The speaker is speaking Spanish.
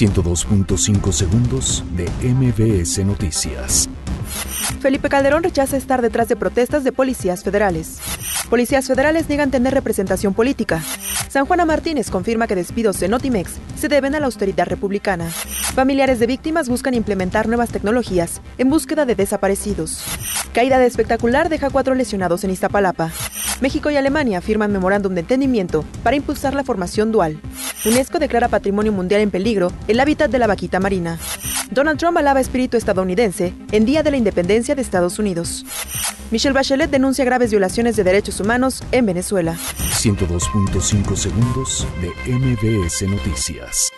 102.5 segundos de MBS Noticias. Felipe Calderón rechaza estar detrás de protestas de policías federales. Policías federales niegan tener representación política. San Juana Martínez confirma que despidos en Notimex se deben a la austeridad republicana. Familiares de víctimas buscan implementar nuevas tecnologías en búsqueda de desaparecidos. Caída de espectacular deja cuatro lesionados en Iztapalapa. México y Alemania firman memorándum de entendimiento para impulsar la formación dual. UNESCO declara Patrimonio Mundial en peligro el hábitat de la vaquita marina. Donald Trump alaba espíritu estadounidense en Día de la Independencia de Estados Unidos. Michelle Bachelet denuncia graves violaciones de derechos humanos en Venezuela. 102.5 segundos de MBS Noticias.